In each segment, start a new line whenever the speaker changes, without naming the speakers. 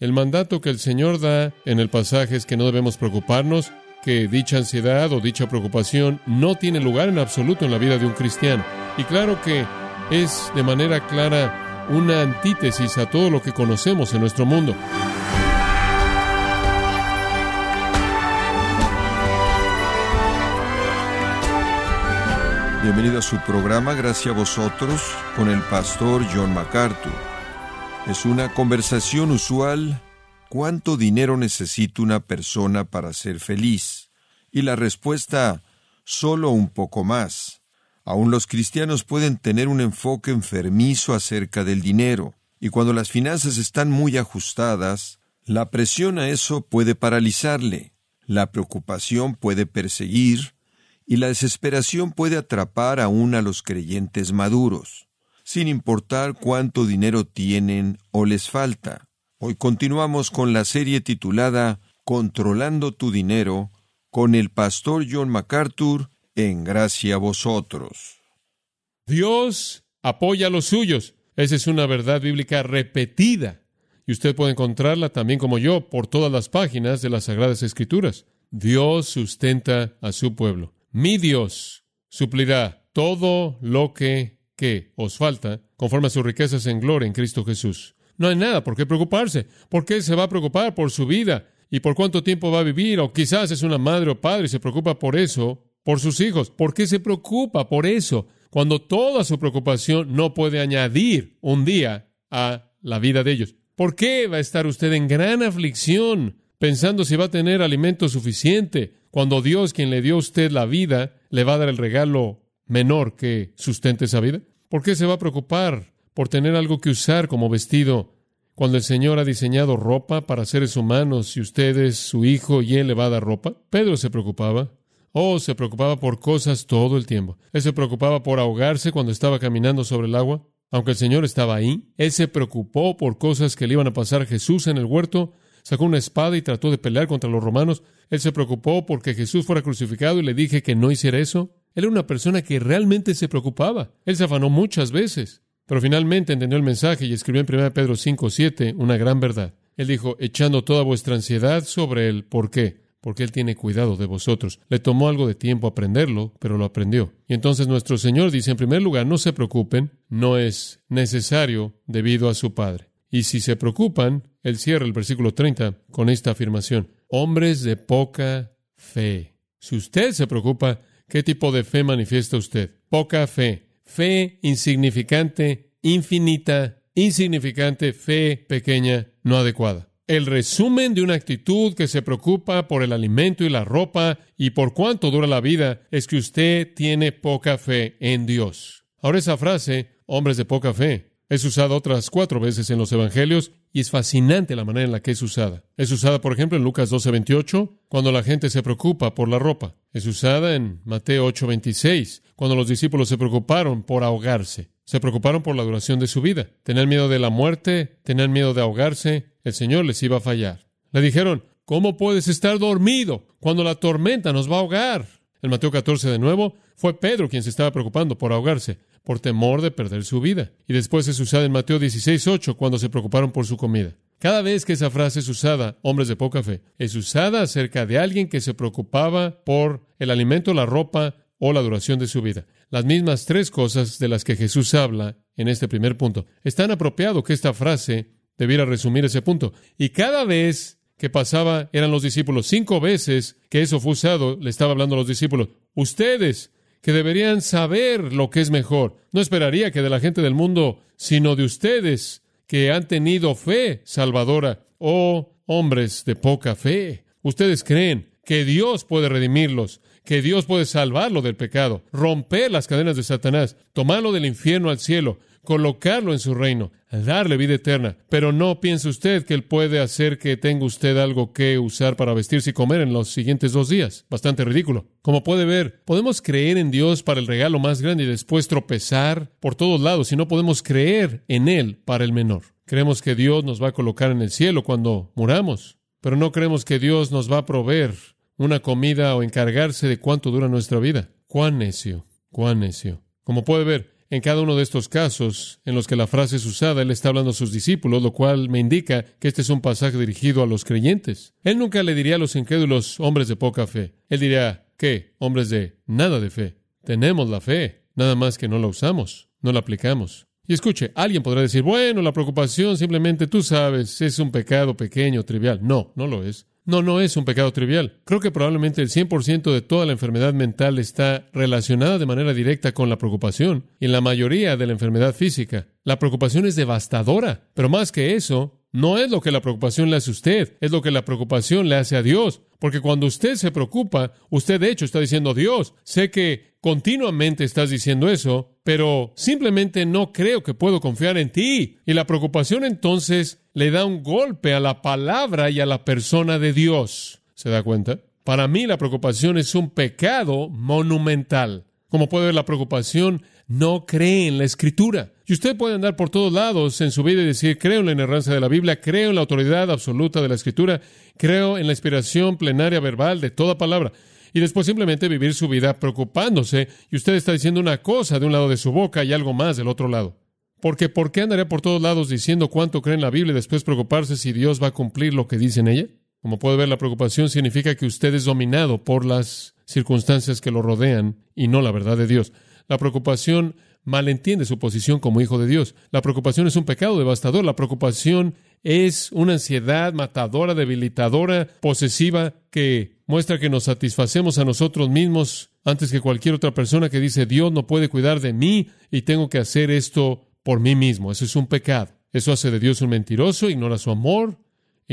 El mandato que el Señor da en el pasaje es que no debemos preocuparnos, que dicha ansiedad o dicha preocupación no tiene lugar en absoluto en la vida de un cristiano. Y claro que es de manera clara una antítesis a todo lo que conocemos en nuestro mundo.
Bienvenido a su programa Gracias a vosotros con el pastor John MacArthur. Es una conversación usual. ¿Cuánto dinero necesita una persona para ser feliz? Y la respuesta, solo un poco más. Aún los cristianos pueden tener un enfoque enfermizo acerca del dinero, y cuando las finanzas están muy ajustadas, la presión a eso puede paralizarle, la preocupación puede perseguir, y la desesperación puede atrapar aún a los creyentes maduros, sin importar cuánto dinero tienen o les falta. Hoy continuamos con la serie titulada Controlando tu dinero con el pastor John MacArthur en gracia a vosotros.
Dios apoya a los suyos. Esa es una verdad bíblica repetida. Y usted puede encontrarla también como yo por todas las páginas de las Sagradas Escrituras. Dios sustenta a su pueblo mi Dios suplirá todo lo que, que os falta conforme a sus riquezas en gloria en Cristo Jesús. No hay nada por qué preocuparse. ¿Por qué se va a preocupar por su vida y por cuánto tiempo va a vivir? O quizás es una madre o padre y se preocupa por eso, por sus hijos. ¿Por qué se preocupa por eso? Cuando toda su preocupación no puede añadir un día a la vida de ellos. ¿Por qué va a estar usted en gran aflicción pensando si va a tener alimento suficiente? cuando Dios, quien le dio a usted la vida, le va a dar el regalo menor que sustente esa vida? ¿Por qué se va a preocupar por tener algo que usar como vestido cuando el Señor ha diseñado ropa para seres humanos y usted es su hijo y Él ropa? Pedro se preocupaba. Oh, se preocupaba por cosas todo el tiempo. Él se preocupaba por ahogarse cuando estaba caminando sobre el agua, aunque el Señor estaba ahí. Él se preocupó por cosas que le iban a pasar a Jesús en el huerto sacó una espada y trató de pelear contra los romanos. Él se preocupó porque Jesús fuera crucificado y le dije que no hiciera eso. Él era una persona que realmente se preocupaba. Él se afanó muchas veces, pero finalmente entendió el mensaje y escribió en 1 Pedro 5, 7 una gran verdad. Él dijo, echando toda vuestra ansiedad sobre él. ¿Por qué? Porque Él tiene cuidado de vosotros. Le tomó algo de tiempo aprenderlo, pero lo aprendió. Y entonces nuestro Señor dice, en primer lugar, no se preocupen, no es necesario debido a su Padre. Y si se preocupan, él cierra el versículo 30 con esta afirmación. Hombres de poca fe. Si usted se preocupa, ¿qué tipo de fe manifiesta usted? Poca fe. Fe insignificante, infinita, insignificante, fe pequeña, no adecuada. El resumen de una actitud que se preocupa por el alimento y la ropa y por cuánto dura la vida es que usted tiene poca fe en Dios. Ahora esa frase, hombres de poca fe, es usada otras cuatro veces en los Evangelios y es fascinante la manera en la que es usada. Es usada, por ejemplo, en Lucas 12:28, cuando la gente se preocupa por la ropa. Es usada en Mateo 8:26, cuando los discípulos se preocuparon por ahogarse. Se preocuparon por la duración de su vida. Tenían miedo de la muerte, tenían miedo de ahogarse. El Señor les iba a fallar. Le dijeron, ¿cómo puedes estar dormido cuando la tormenta nos va a ahogar? En Mateo 14 de nuevo, fue Pedro quien se estaba preocupando por ahogarse por temor de perder su vida. Y después es usada en Mateo 16, cuando se preocuparon por su comida. Cada vez que esa frase es usada, hombres de poca fe, es usada acerca de alguien que se preocupaba por el alimento, la ropa o la duración de su vida. Las mismas tres cosas de las que Jesús habla en este primer punto. Es tan apropiado que esta frase debiera resumir ese punto. Y cada vez que pasaba eran los discípulos. Cinco veces que eso fue usado, le estaba hablando a los discípulos. Ustedes que deberían saber lo que es mejor. No esperaría que de la gente del mundo, sino de ustedes que han tenido fe salvadora. Oh, hombres de poca fe. Ustedes creen que Dios puede redimirlos, que Dios puede salvarlo del pecado, romper las cadenas de Satanás, tomarlo del infierno al cielo, colocarlo en su reino, darle vida eterna. Pero no piense usted que Él puede hacer que tenga usted algo que usar para vestirse y comer en los siguientes dos días. Bastante ridículo. Como puede ver, podemos creer en Dios para el regalo más grande y después tropezar por todos lados y no podemos creer en Él para el menor. Creemos que Dios nos va a colocar en el cielo cuando muramos, pero no creemos que Dios nos va a proveer una comida o encargarse de cuánto dura nuestra vida. Cuán necio, cuán necio. Como puede ver, En cada uno de estos casos en los que la frase es usada, Él está hablando a sus discípulos, lo cual me indica que este es un pasaje dirigido a los creyentes. Él nunca le diría a los incrédulos hombres de poca fe. Él diría, ¿qué? Hombres de nada de fe. Tenemos la fe, nada más que no la usamos, no la aplicamos. Y escuche, alguien podrá decir, bueno, la preocupación simplemente, tú sabes, es un pecado pequeño, trivial. No, no lo es. No, no es un pecado trivial. Creo que probablemente el 100% de toda la enfermedad mental está relacionada de manera directa con la preocupación y en la mayoría de la enfermedad física. La preocupación es devastadora, pero más que eso, no es lo que la preocupación le hace a usted, es lo que la preocupación le hace a Dios. Porque cuando usted se preocupa, usted de hecho está diciendo, Dios, sé que continuamente estás diciendo eso, pero simplemente no creo que puedo confiar en ti. Y la preocupación entonces le da un golpe a la palabra y a la persona de Dios. ¿Se da cuenta? Para mí la preocupación es un pecado monumental. Como puede ver, la preocupación no cree en la escritura. Y usted puede andar por todos lados en su vida y decir, creo en la inerrancia de la Biblia, creo en la autoridad absoluta de la escritura, creo en la inspiración plenaria verbal de toda palabra. Y después simplemente vivir su vida preocupándose y usted está diciendo una cosa de un lado de su boca y algo más del otro lado. Porque ¿por qué andaría por todos lados diciendo cuánto cree en la Biblia y después preocuparse si Dios va a cumplir lo que dice en ella? Como puede ver, la preocupación significa que usted es dominado por las circunstancias que lo rodean y no la verdad de Dios. La preocupación malentiende su posición como hijo de Dios. La preocupación es un pecado devastador. La preocupación es una ansiedad matadora, debilitadora, posesiva, que muestra que nos satisfacemos a nosotros mismos antes que cualquier otra persona que dice Dios no puede cuidar de mí y tengo que hacer esto por mí mismo. Eso es un pecado. Eso hace de Dios un mentiroso, ignora su amor,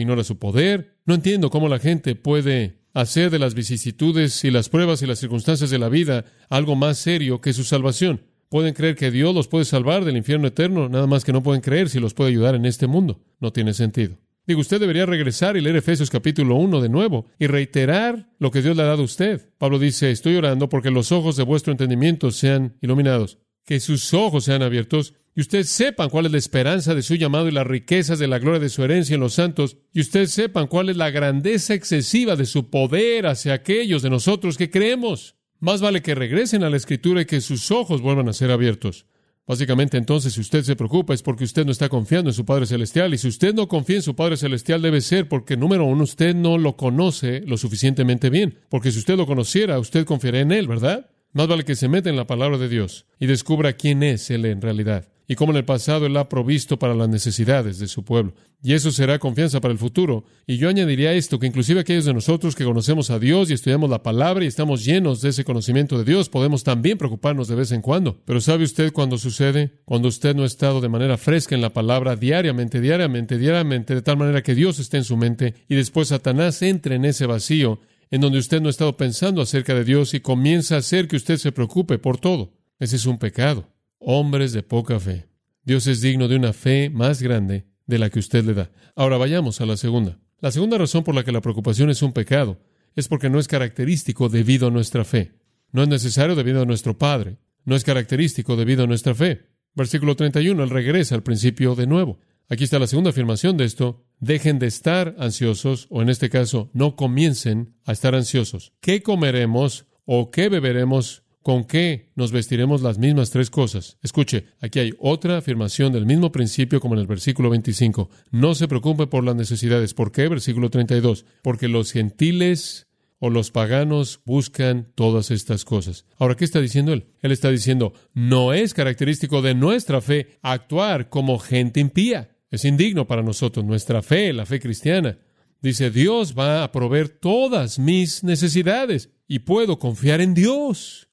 ignora su poder. No entiendo cómo la gente puede hacer de las vicisitudes y las pruebas y las circunstancias de la vida algo más serio que su salvación. Pueden creer que Dios los puede salvar del infierno eterno, nada más que no pueden creer si los puede ayudar en este mundo. No tiene sentido. Digo, usted debería regresar y leer Efesios capítulo 1 de nuevo y reiterar lo que Dios le ha dado a usted. Pablo dice, estoy orando porque los ojos de vuestro entendimiento sean iluminados, que sus ojos sean abiertos y ustedes sepan cuál es la esperanza de su llamado y las riquezas de la gloria de su herencia en los santos, y ustedes sepan cuál es la grandeza excesiva de su poder hacia aquellos de nosotros que creemos. Más vale que regresen a la escritura y que sus ojos vuelvan a ser abiertos. Básicamente entonces, si usted se preocupa es porque usted no está confiando en su Padre Celestial. Y si usted no confía en su Padre Celestial debe ser porque, número uno, usted no lo conoce lo suficientemente bien. Porque si usted lo conociera, usted confiaría en Él, ¿verdad? Más vale que se meta en la palabra de Dios y descubra quién es Él en realidad y cómo en el pasado Él ha provisto para las necesidades de su pueblo. Y eso será confianza para el futuro. Y yo añadiría esto, que inclusive aquellos de nosotros que conocemos a Dios y estudiamos la palabra y estamos llenos de ese conocimiento de Dios, podemos también preocuparnos de vez en cuando. Pero ¿sabe usted cuándo sucede? Cuando usted no ha estado de manera fresca en la palabra diariamente, diariamente, diariamente, de tal manera que Dios esté en su mente y después Satanás entre en ese vacío en donde usted no ha estado pensando acerca de Dios y comienza a hacer que usted se preocupe por todo. Ese es un pecado hombres de poca fe. Dios es digno de una fe más grande de la que usted le da. Ahora vayamos a la segunda. La segunda razón por la que la preocupación es un pecado es porque no es característico debido a nuestra fe. No es necesario debido a nuestro Padre. No es característico debido a nuestra fe. Versículo 31, él regresa al principio de nuevo. Aquí está la segunda afirmación de esto. Dejen de estar ansiosos, o en este caso, no comiencen a estar ansiosos. ¿Qué comeremos o qué beberemos ¿Con qué nos vestiremos las mismas tres cosas? Escuche, aquí hay otra afirmación del mismo principio como en el versículo 25. No se preocupe por las necesidades. ¿Por qué? Versículo 32. Porque los gentiles o los paganos buscan todas estas cosas. Ahora, ¿qué está diciendo él? Él está diciendo, no es característico de nuestra fe actuar como gente impía. Es indigno para nosotros. Nuestra fe, la fe cristiana, dice, Dios va a proveer todas mis necesidades y puedo confiar en Dios.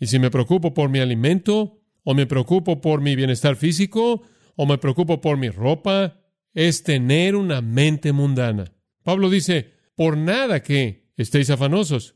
Y si me preocupo por mi alimento, o me preocupo por mi bienestar físico, o me preocupo por mi ropa, es tener una mente mundana. Pablo dice, por nada que estéis afanosos,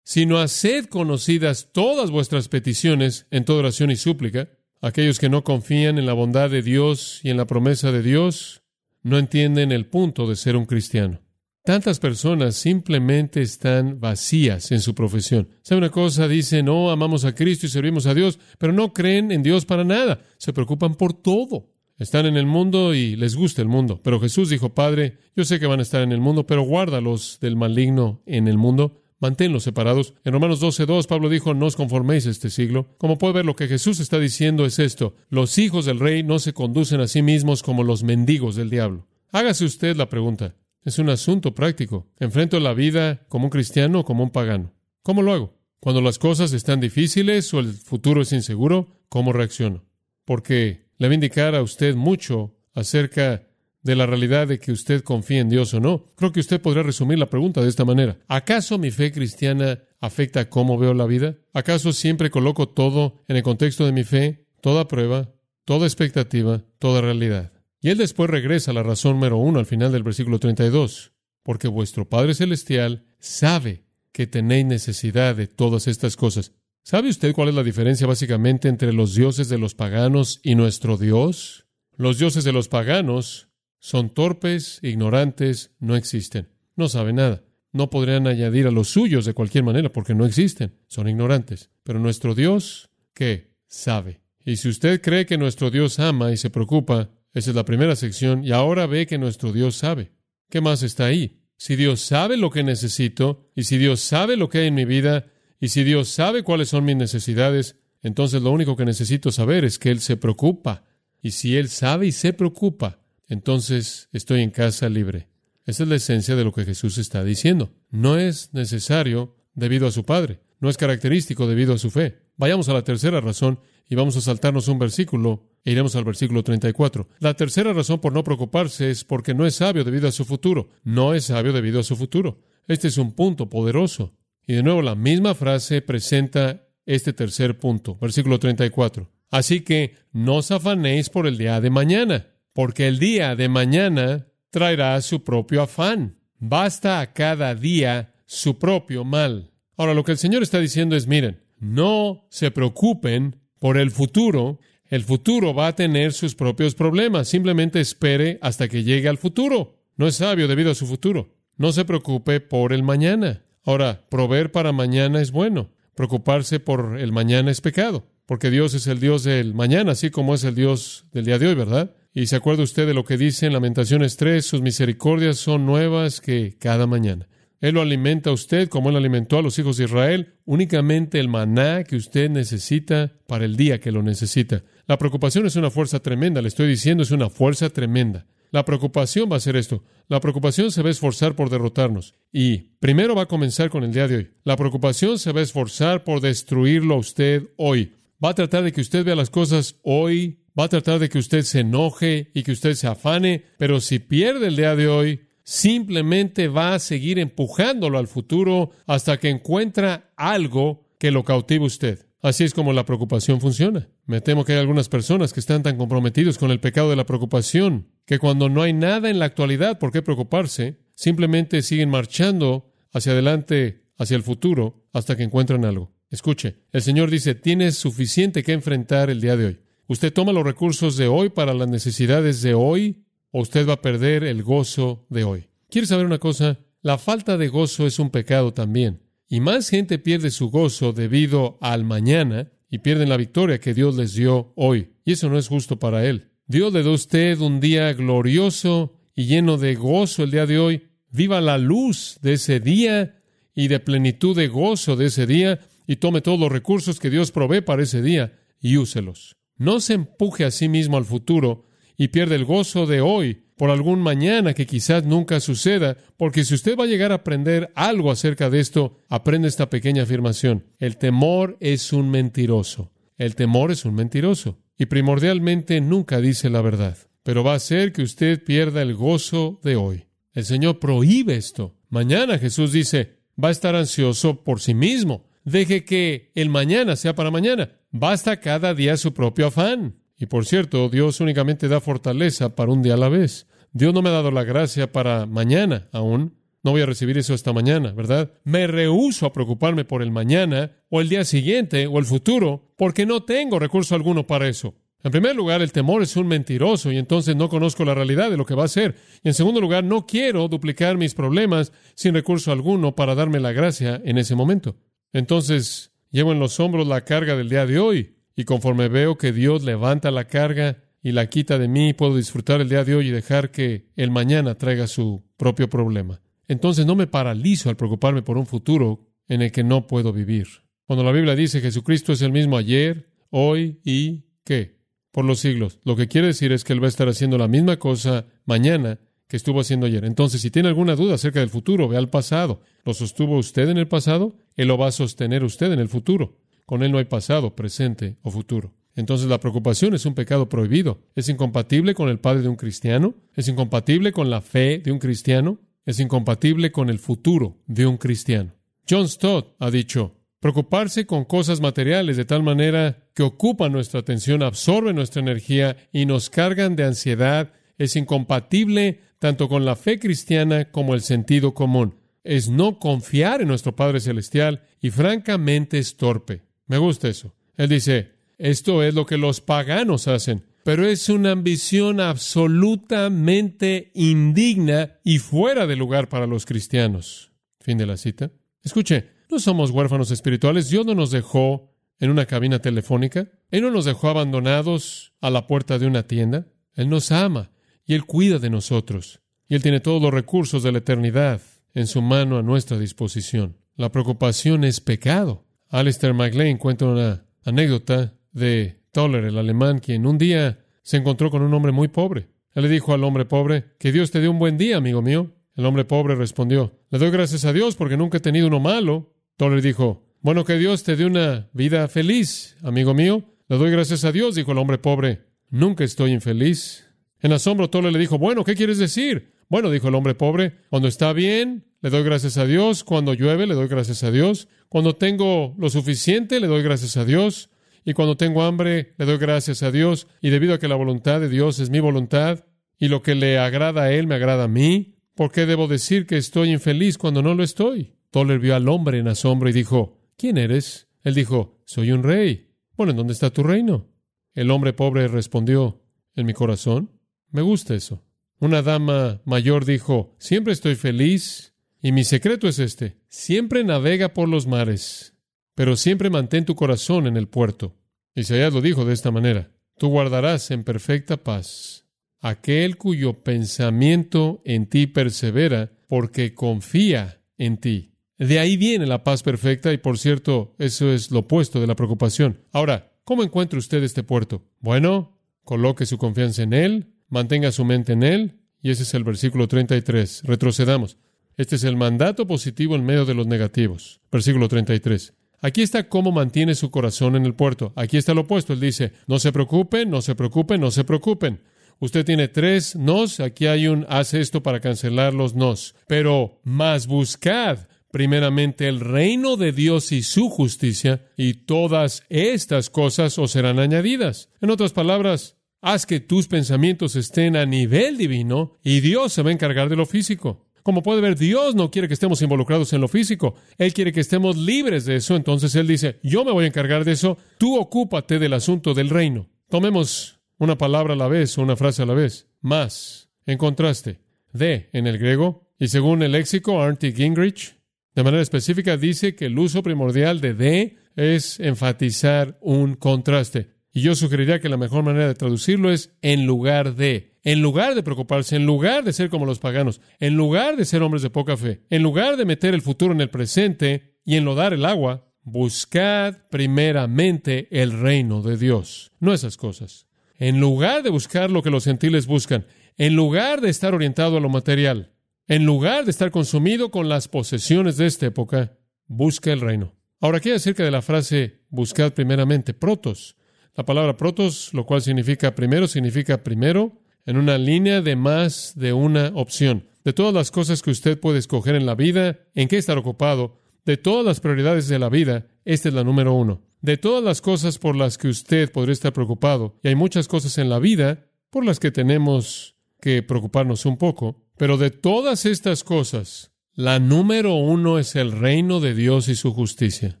sino haced conocidas todas vuestras peticiones en toda oración y súplica. Aquellos que no confían en la bondad de Dios y en la promesa de Dios no entienden el punto de ser un cristiano. Tantas personas simplemente están vacías en su profesión. ¿Sabe una cosa? Dicen, no, amamos a Cristo y servimos a Dios, pero no creen en Dios para nada. Se preocupan por todo. Están en el mundo y les gusta el mundo. Pero Jesús dijo, Padre, yo sé que van a estar en el mundo, pero guárdalos del maligno en el mundo. Manténlos separados. En Romanos 12.2 Pablo dijo, no os conforméis a este siglo. Como puede ver, lo que Jesús está diciendo es esto. Los hijos del rey no se conducen a sí mismos como los mendigos del diablo. Hágase usted la pregunta. Es un asunto práctico. ¿Enfrento la vida como un cristiano o como un pagano? ¿Cómo lo hago? Cuando las cosas están difíciles o el futuro es inseguro, ¿cómo reacciono? Porque le va a indicar a usted mucho acerca de la realidad de que usted confía en Dios o no. Creo que usted podría resumir la pregunta de esta manera. ¿Acaso mi fe cristiana afecta cómo veo la vida? ¿Acaso siempre coloco todo en el contexto de mi fe? Toda prueba, toda expectativa, toda realidad. Y él después regresa a la razón número uno al final del versículo 32. Porque vuestro Padre Celestial sabe que tenéis necesidad de todas estas cosas. ¿Sabe usted cuál es la diferencia básicamente entre los dioses de los paganos y nuestro Dios? Los dioses de los paganos son torpes, ignorantes, no existen. No saben nada. No podrían añadir a los suyos de cualquier manera porque no existen. Son ignorantes. Pero nuestro Dios, ¿qué? Sabe. Y si usted cree que nuestro Dios ama y se preocupa, esa es la primera sección, y ahora ve que nuestro Dios sabe. ¿Qué más está ahí? Si Dios sabe lo que necesito, y si Dios sabe lo que hay en mi vida, y si Dios sabe cuáles son mis necesidades, entonces lo único que necesito saber es que Él se preocupa. Y si Él sabe y se preocupa, entonces estoy en casa libre. Esa es la esencia de lo que Jesús está diciendo. No es necesario debido a su Padre, no es característico debido a su fe. Vayamos a la tercera razón y vamos a saltarnos un versículo e iremos al versículo 34. La tercera razón por no preocuparse es porque no es sabio debido a su futuro. No es sabio debido a su futuro. Este es un punto poderoso. Y de nuevo la misma frase presenta este tercer punto, versículo 34. Así que no os afanéis por el día de mañana porque el día de mañana traerá su propio afán. Basta a cada día su propio mal. Ahora, lo que el Señor está diciendo es, miren, no se preocupen por el futuro. El futuro va a tener sus propios problemas. Simplemente espere hasta que llegue al futuro. No es sabio debido a su futuro. No se preocupe por el mañana. Ahora, proveer para mañana es bueno. Preocuparse por el mañana es pecado, porque Dios es el Dios del mañana, así como es el Dios del día de hoy, ¿verdad? Y se acuerda usted de lo que dice en Lamentaciones 3, sus misericordias son nuevas que cada mañana. Él lo alimenta a usted como él alimentó a los hijos de Israel, únicamente el maná que usted necesita para el día que lo necesita. La preocupación es una fuerza tremenda, le estoy diciendo, es una fuerza tremenda. La preocupación va a ser esto. La preocupación se va a esforzar por derrotarnos. Y primero va a comenzar con el día de hoy. La preocupación se va a esforzar por destruirlo a usted hoy. Va a tratar de que usted vea las cosas hoy va a tratar de que usted se enoje y que usted se afane, pero si pierde el día de hoy, simplemente va a seguir empujándolo al futuro hasta que encuentra algo que lo cautive usted. Así es como la preocupación funciona. Me temo que hay algunas personas que están tan comprometidos con el pecado de la preocupación que cuando no hay nada en la actualidad por qué preocuparse, simplemente siguen marchando hacia adelante, hacia el futuro, hasta que encuentran algo. Escuche, el Señor dice, tienes suficiente que enfrentar el día de hoy. ¿Usted toma los recursos de hoy para las necesidades de hoy o usted va a perder el gozo de hoy? ¿Quiere saber una cosa? La falta de gozo es un pecado también. Y más gente pierde su gozo debido al mañana y pierden la victoria que Dios les dio hoy. Y eso no es justo para Él. Dios le da a usted un día glorioso y lleno de gozo el día de hoy. Viva la luz de ese día y de plenitud de gozo de ese día y tome todos los recursos que Dios provee para ese día y úselos. No se empuje a sí mismo al futuro y pierde el gozo de hoy por algún mañana que quizás nunca suceda, porque si usted va a llegar a aprender algo acerca de esto, aprende esta pequeña afirmación. El temor es un mentiroso. El temor es un mentiroso. Y primordialmente nunca dice la verdad. Pero va a hacer que usted pierda el gozo de hoy. El Señor prohíbe esto. Mañana Jesús dice, va a estar ansioso por sí mismo. Deje que el mañana sea para mañana. Basta cada día su propio afán. Y por cierto, Dios únicamente da fortaleza para un día a la vez. Dios no me ha dado la gracia para mañana aún. No voy a recibir eso hasta mañana, ¿verdad? Me rehúso a preocuparme por el mañana o el día siguiente o el futuro porque no tengo recurso alguno para eso. En primer lugar, el temor es un mentiroso y entonces no conozco la realidad de lo que va a ser. Y en segundo lugar, no quiero duplicar mis problemas sin recurso alguno para darme la gracia en ese momento. Entonces, llevo en los hombros la carga del día de hoy, y conforme veo que Dios levanta la carga y la quita de mí, puedo disfrutar el día de hoy y dejar que el mañana traiga su propio problema. Entonces no me paralizo al preocuparme por un futuro en el que no puedo vivir. Cuando la Biblia dice Jesucristo es el mismo ayer, hoy y qué, por los siglos, lo que quiere decir es que Él va a estar haciendo la misma cosa mañana que estuvo haciendo ayer. Entonces, si tiene alguna duda acerca del futuro, ve al pasado. ¿Lo sostuvo usted en el pasado? Él lo va a sostener usted en el futuro. Con Él no hay pasado, presente o futuro. Entonces la preocupación es un pecado prohibido. ¿Es incompatible con el padre de un cristiano? ¿Es incompatible con la fe de un cristiano? ¿Es incompatible con el futuro de un cristiano? John Stott ha dicho, preocuparse con cosas materiales de tal manera que ocupan nuestra atención, absorben nuestra energía y nos cargan de ansiedad es incompatible tanto con la fe cristiana como el sentido común. Es no confiar en nuestro Padre Celestial y francamente es torpe. Me gusta eso. Él dice, esto es lo que los paganos hacen, pero es una ambición absolutamente indigna y fuera de lugar para los cristianos. Fin de la cita. Escuche, no somos huérfanos espirituales. Dios no nos dejó en una cabina telefónica. Él no nos dejó abandonados a la puerta de una tienda. Él nos ama y Él cuida de nosotros. Y Él tiene todos los recursos de la eternidad en su mano a nuestra disposición. La preocupación es pecado. Alistair MacLean cuenta una anécdota de Toller, el alemán, quien un día se encontró con un hombre muy pobre. Él le dijo al hombre pobre, que Dios te dé un buen día, amigo mío. El hombre pobre respondió, le doy gracias a Dios porque nunca he tenido uno malo. Toller dijo, bueno, que Dios te dé una vida feliz, amigo mío. Le doy gracias a Dios, dijo el hombre pobre. Nunca estoy infeliz. En asombro, Toller le dijo, bueno, ¿qué quieres decir? Bueno, dijo el hombre pobre, cuando está bien, le doy gracias a Dios. Cuando llueve, le doy gracias a Dios. Cuando tengo lo suficiente, le doy gracias a Dios. Y cuando tengo hambre, le doy gracias a Dios. Y debido a que la voluntad de Dios es mi voluntad, y lo que le agrada a Él me agrada a mí, ¿por qué debo decir que estoy infeliz cuando no lo estoy? Toller vio al hombre en asombro y dijo, ¿quién eres? Él dijo, soy un rey. Bueno, ¿en dónde está tu reino? El hombre pobre respondió, en mi corazón. Me gusta eso. Una dama mayor dijo, siempre estoy feliz y mi secreto es este, siempre navega por los mares pero siempre mantén tu corazón en el puerto. Isaías lo dijo de esta manera, tú guardarás en perfecta paz aquel cuyo pensamiento en ti persevera, porque confía en ti. De ahí viene la paz perfecta y por cierto, eso es lo opuesto de la preocupación. Ahora, ¿cómo encuentra usted este puerto? Bueno, coloque su confianza en Él, mantenga su mente en Él, y ese es el versículo 33. Retrocedamos. Este es el mandato positivo en medio de los negativos. Versículo 33. Aquí está cómo mantiene su corazón en el puerto. Aquí está lo opuesto. Él dice, no se preocupen, no se preocupen, no se preocupen. Usted tiene tres nos, aquí hay un hace esto para cancelar los nos. Pero más buscad primeramente el reino de Dios y su justicia, y todas estas cosas os serán añadidas. En otras palabras, haz que tus pensamientos estén a nivel divino y Dios se va a encargar de lo físico. Como puede ver, Dios no quiere que estemos involucrados en lo físico. Él quiere que estemos libres de eso. Entonces Él dice, yo me voy a encargar de eso. Tú ocúpate del asunto del reino. Tomemos una palabra a la vez o una frase a la vez. Más, en contraste. De, en el griego. Y según el léxico, Arndt Gingrich, de manera específica dice que el uso primordial de de es enfatizar un contraste. Y yo sugeriría que la mejor manera de traducirlo es en lugar de en lugar de preocuparse, en lugar de ser como los paganos, en lugar de ser hombres de poca fe, en lugar de meter el futuro en el presente y enlodar el agua, buscad primeramente el reino de Dios, no esas cosas. En lugar de buscar lo que los gentiles buscan, en lugar de estar orientado a lo material, en lugar de estar consumido con las posesiones de esta época, busca el reino. Ahora, ¿qué acerca de la frase buscad primeramente? Protos. La palabra protos, lo cual significa primero, significa primero, en una línea de más de una opción. De todas las cosas que usted puede escoger en la vida, en qué estar ocupado, de todas las prioridades de la vida, esta es la número uno. De todas las cosas por las que usted podría estar preocupado, y hay muchas cosas en la vida por las que tenemos que preocuparnos un poco, pero de todas estas cosas, la número uno es el reino de Dios y su justicia.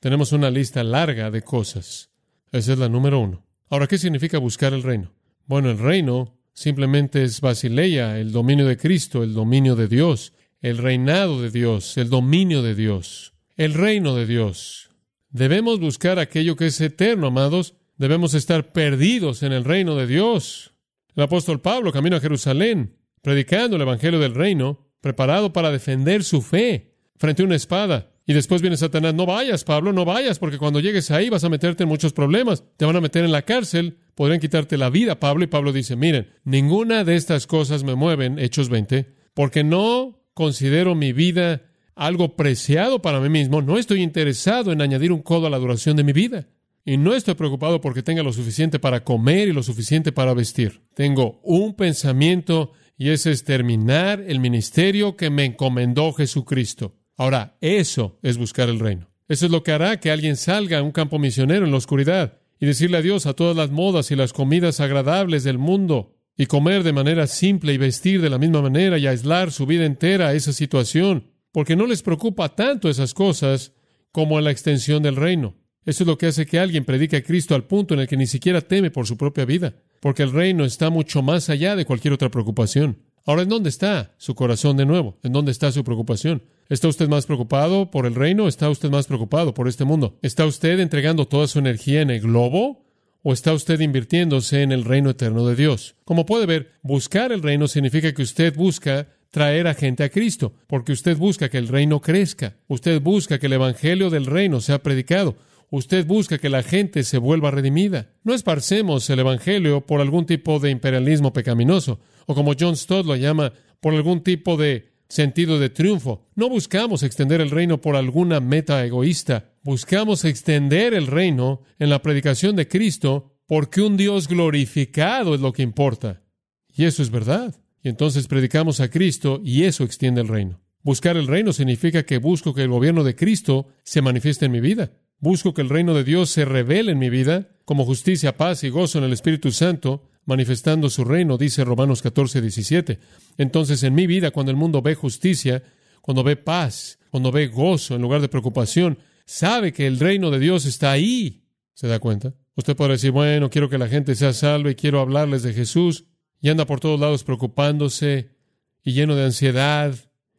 Tenemos una lista larga de cosas. Esa es la número uno. Ahora, ¿qué significa buscar el reino? Bueno, el reino Simplemente es Basileia, el dominio de Cristo, el dominio de Dios, el reinado de Dios, el dominio de Dios, el reino de Dios. Debemos buscar aquello que es eterno, amados. Debemos estar perdidos en el reino de Dios. El apóstol Pablo camino a Jerusalén, predicando el Evangelio del reino, preparado para defender su fe frente a una espada. Y después viene Satanás, no vayas, Pablo, no vayas, porque cuando llegues ahí vas a meterte en muchos problemas. Te van a meter en la cárcel, podrían quitarte la vida, Pablo. Y Pablo dice, miren, ninguna de estas cosas me mueven, Hechos 20, porque no considero mi vida algo preciado para mí mismo. No estoy interesado en añadir un codo a la duración de mi vida. Y no estoy preocupado porque tenga lo suficiente para comer y lo suficiente para vestir. Tengo un pensamiento y ese es terminar el ministerio que me encomendó Jesucristo. Ahora, eso es buscar el reino. Eso es lo que hará que alguien salga a un campo misionero en la oscuridad y decirle adiós a todas las modas y las comidas agradables del mundo y comer de manera simple y vestir de la misma manera y aislar su vida entera a esa situación, porque no les preocupa tanto esas cosas como la extensión del reino. Eso es lo que hace que alguien predique a Cristo al punto en el que ni siquiera teme por su propia vida, porque el reino está mucho más allá de cualquier otra preocupación. Ahora, ¿en dónde está su corazón de nuevo? ¿En dónde está su preocupación? ¿Está usted más preocupado por el reino está usted más preocupado por este mundo? ¿Está usted entregando toda su energía en el globo o está usted invirtiéndose en el reino eterno de Dios? Como puede ver, buscar el reino significa que usted busca traer a gente a Cristo, porque usted busca que el reino crezca, usted busca que el Evangelio del reino sea predicado, Usted busca que la gente se vuelva redimida. No esparcemos el Evangelio por algún tipo de imperialismo pecaminoso, o como John Stott lo llama, por algún tipo de sentido de triunfo. No buscamos extender el reino por alguna meta egoísta. Buscamos extender el reino en la predicación de Cristo porque un Dios glorificado es lo que importa. Y eso es verdad. Y entonces predicamos a Cristo y eso extiende el reino. Buscar el reino significa que busco que el gobierno de Cristo se manifieste en mi vida. Busco que el reino de Dios se revele en mi vida como justicia, paz y gozo en el Espíritu Santo, manifestando su reino, dice Romanos 14, 17. Entonces, en mi vida, cuando el mundo ve justicia, cuando ve paz, cuando ve gozo en lugar de preocupación, sabe que el reino de Dios está ahí. ¿Se da cuenta? Usted puede decir, bueno, quiero que la gente sea salva y quiero hablarles de Jesús, y anda por todos lados preocupándose y lleno de ansiedad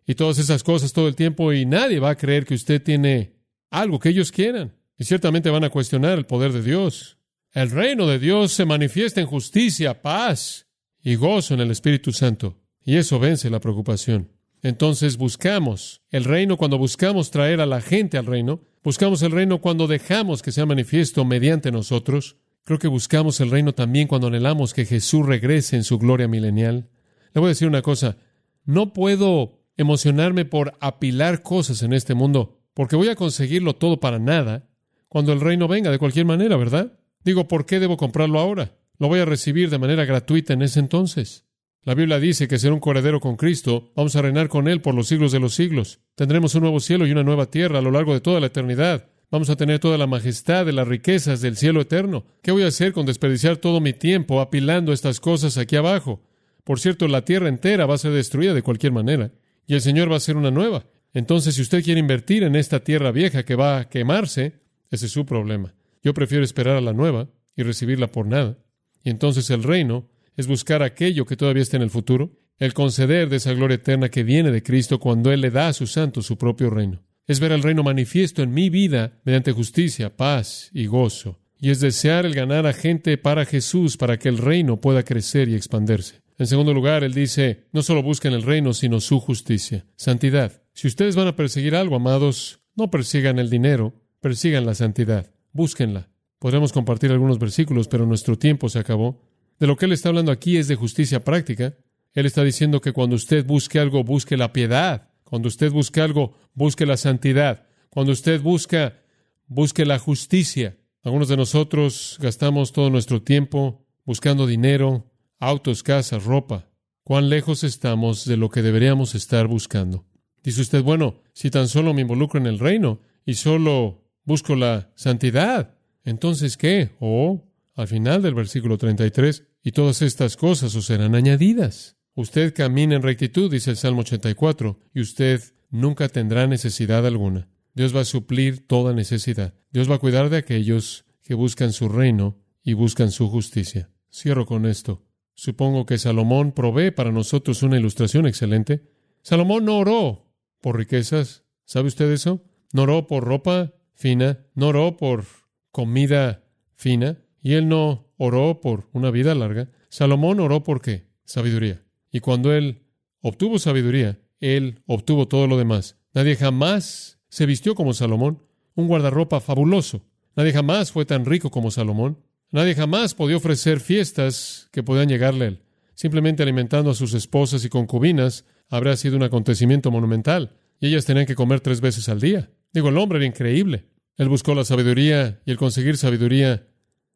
y todas esas cosas todo el tiempo, y nadie va a creer que usted tiene algo que ellos quieran. Y ciertamente van a cuestionar el poder de Dios. El reino de Dios se manifiesta en justicia, paz y gozo en el Espíritu Santo. Y eso vence la preocupación. Entonces buscamos el reino cuando buscamos traer a la gente al reino. Buscamos el reino cuando dejamos que sea manifiesto mediante nosotros. Creo que buscamos el reino también cuando anhelamos que Jesús regrese en su gloria milenial. Le voy a decir una cosa. No puedo emocionarme por apilar cosas en este mundo porque voy a conseguirlo todo para nada cuando el reino venga de cualquier manera, ¿verdad? Digo, ¿por qué debo comprarlo ahora? Lo voy a recibir de manera gratuita en ese entonces. La Biblia dice que será un corredero con Cristo, vamos a reinar con Él por los siglos de los siglos. Tendremos un nuevo cielo y una nueva tierra a lo largo de toda la eternidad. Vamos a tener toda la majestad de las riquezas del cielo eterno. ¿Qué voy a hacer con desperdiciar todo mi tiempo apilando estas cosas aquí abajo? Por cierto, la tierra entera va a ser destruida de cualquier manera, y el Señor va a ser una nueva. Entonces, si usted quiere invertir en esta tierra vieja que va a quemarse, ese es su problema. Yo prefiero esperar a la nueva y recibirla por nada. Y entonces el reino es buscar aquello que todavía está en el futuro, el conceder de esa gloria eterna que viene de Cristo cuando Él le da a sus santos su propio reino. Es ver el reino manifiesto en mi vida mediante justicia, paz y gozo. Y es desear el ganar a gente para Jesús para que el reino pueda crecer y expandirse. En segundo lugar, Él dice, no solo busquen el reino, sino su justicia, santidad. Si ustedes van a perseguir algo, amados, no persigan el dinero, persigan la santidad, búsquenla. Podremos compartir algunos versículos, pero nuestro tiempo se acabó. De lo que él está hablando aquí es de justicia práctica. Él está diciendo que cuando usted busque algo, busque la piedad. Cuando usted busque algo, busque la santidad. Cuando usted busca, busque la justicia. Algunos de nosotros gastamos todo nuestro tiempo buscando dinero, autos, casas, ropa. ¿Cuán lejos estamos de lo que deberíamos estar buscando? Dice usted, bueno, si tan solo me involucro en el reino y solo busco la santidad, entonces ¿qué? Oh, al final del versículo 33, y todas estas cosas os serán añadidas. Usted camina en rectitud, dice el Salmo 84, y usted nunca tendrá necesidad alguna. Dios va a suplir toda necesidad. Dios va a cuidar de aquellos que buscan su reino y buscan su justicia. Cierro con esto. Supongo que Salomón provee para nosotros una ilustración excelente. Salomón no oró por riquezas. ¿Sabe usted eso? No oró por ropa fina, no oró por comida fina, y él no oró por una vida larga. Salomón oró por qué? Sabiduría. Y cuando él obtuvo sabiduría, él obtuvo todo lo demás. Nadie jamás Se vistió como Salomón, un guardarropa fabuloso. Nadie jamás fue tan rico como Salomón. Nadie jamás podía ofrecer fiestas que podían llegarle a él. Simplemente alimentando a sus esposas y concubinas habría sido un acontecimiento monumental, y ellas tenían que comer tres veces al día. Digo, el hombre era increíble. Él buscó la sabiduría y el conseguir sabiduría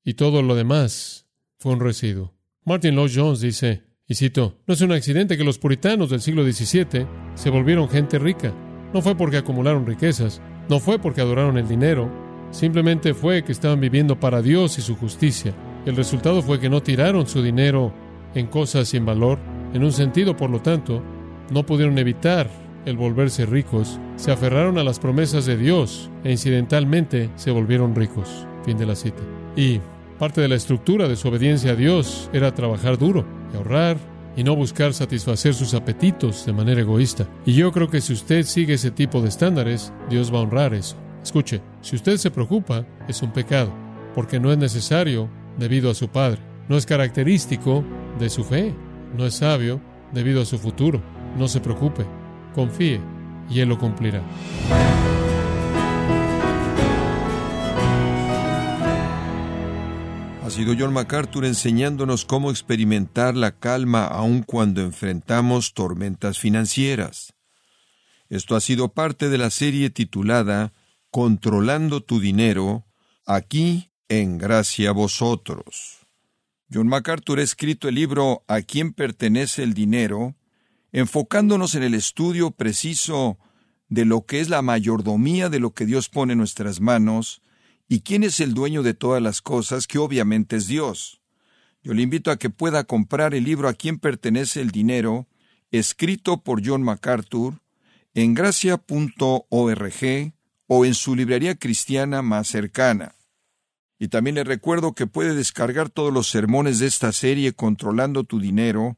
y todo lo demás fue un residuo. Martin Lloyd Jones dice, y cito, no es un accidente que los puritanos del siglo XVII se volvieron gente rica. No fue porque acumularon riquezas, no fue porque adoraron el dinero, simplemente fue que estaban viviendo para Dios y su justicia. El resultado fue que no tiraron su dinero en cosas sin valor. En un sentido, por lo tanto, no pudieron evitar el volverse ricos, se aferraron a las promesas de Dios e incidentalmente se volvieron ricos. Fin de la cita. Y parte de la estructura de su obediencia a Dios era trabajar duro y ahorrar y no buscar satisfacer sus apetitos de manera egoísta. Y yo creo que si usted sigue ese tipo de estándares, Dios va a honrar eso. Escuche, si usted se preocupa, es un pecado, porque no es necesario debido a su Padre, no es característico de su fe, no es sabio debido a su futuro. No se preocupe, confíe y Él lo cumplirá.
Ha sido John MacArthur enseñándonos cómo experimentar la calma aun cuando enfrentamos tormentas financieras. Esto ha sido parte de la serie titulada Controlando tu dinero, aquí en gracia a vosotros. John MacArthur ha escrito el libro ¿A quién pertenece el dinero? Enfocándonos en el estudio preciso de lo que es la mayordomía de lo que Dios pone en nuestras manos y quién es el dueño de todas las cosas, que obviamente es Dios. Yo le invito a que pueda comprar el libro A quién pertenece el dinero, escrito por John MacArthur, en gracia.org o en su librería cristiana más cercana. Y también le recuerdo que puede descargar todos los sermones de esta serie Controlando tu Dinero,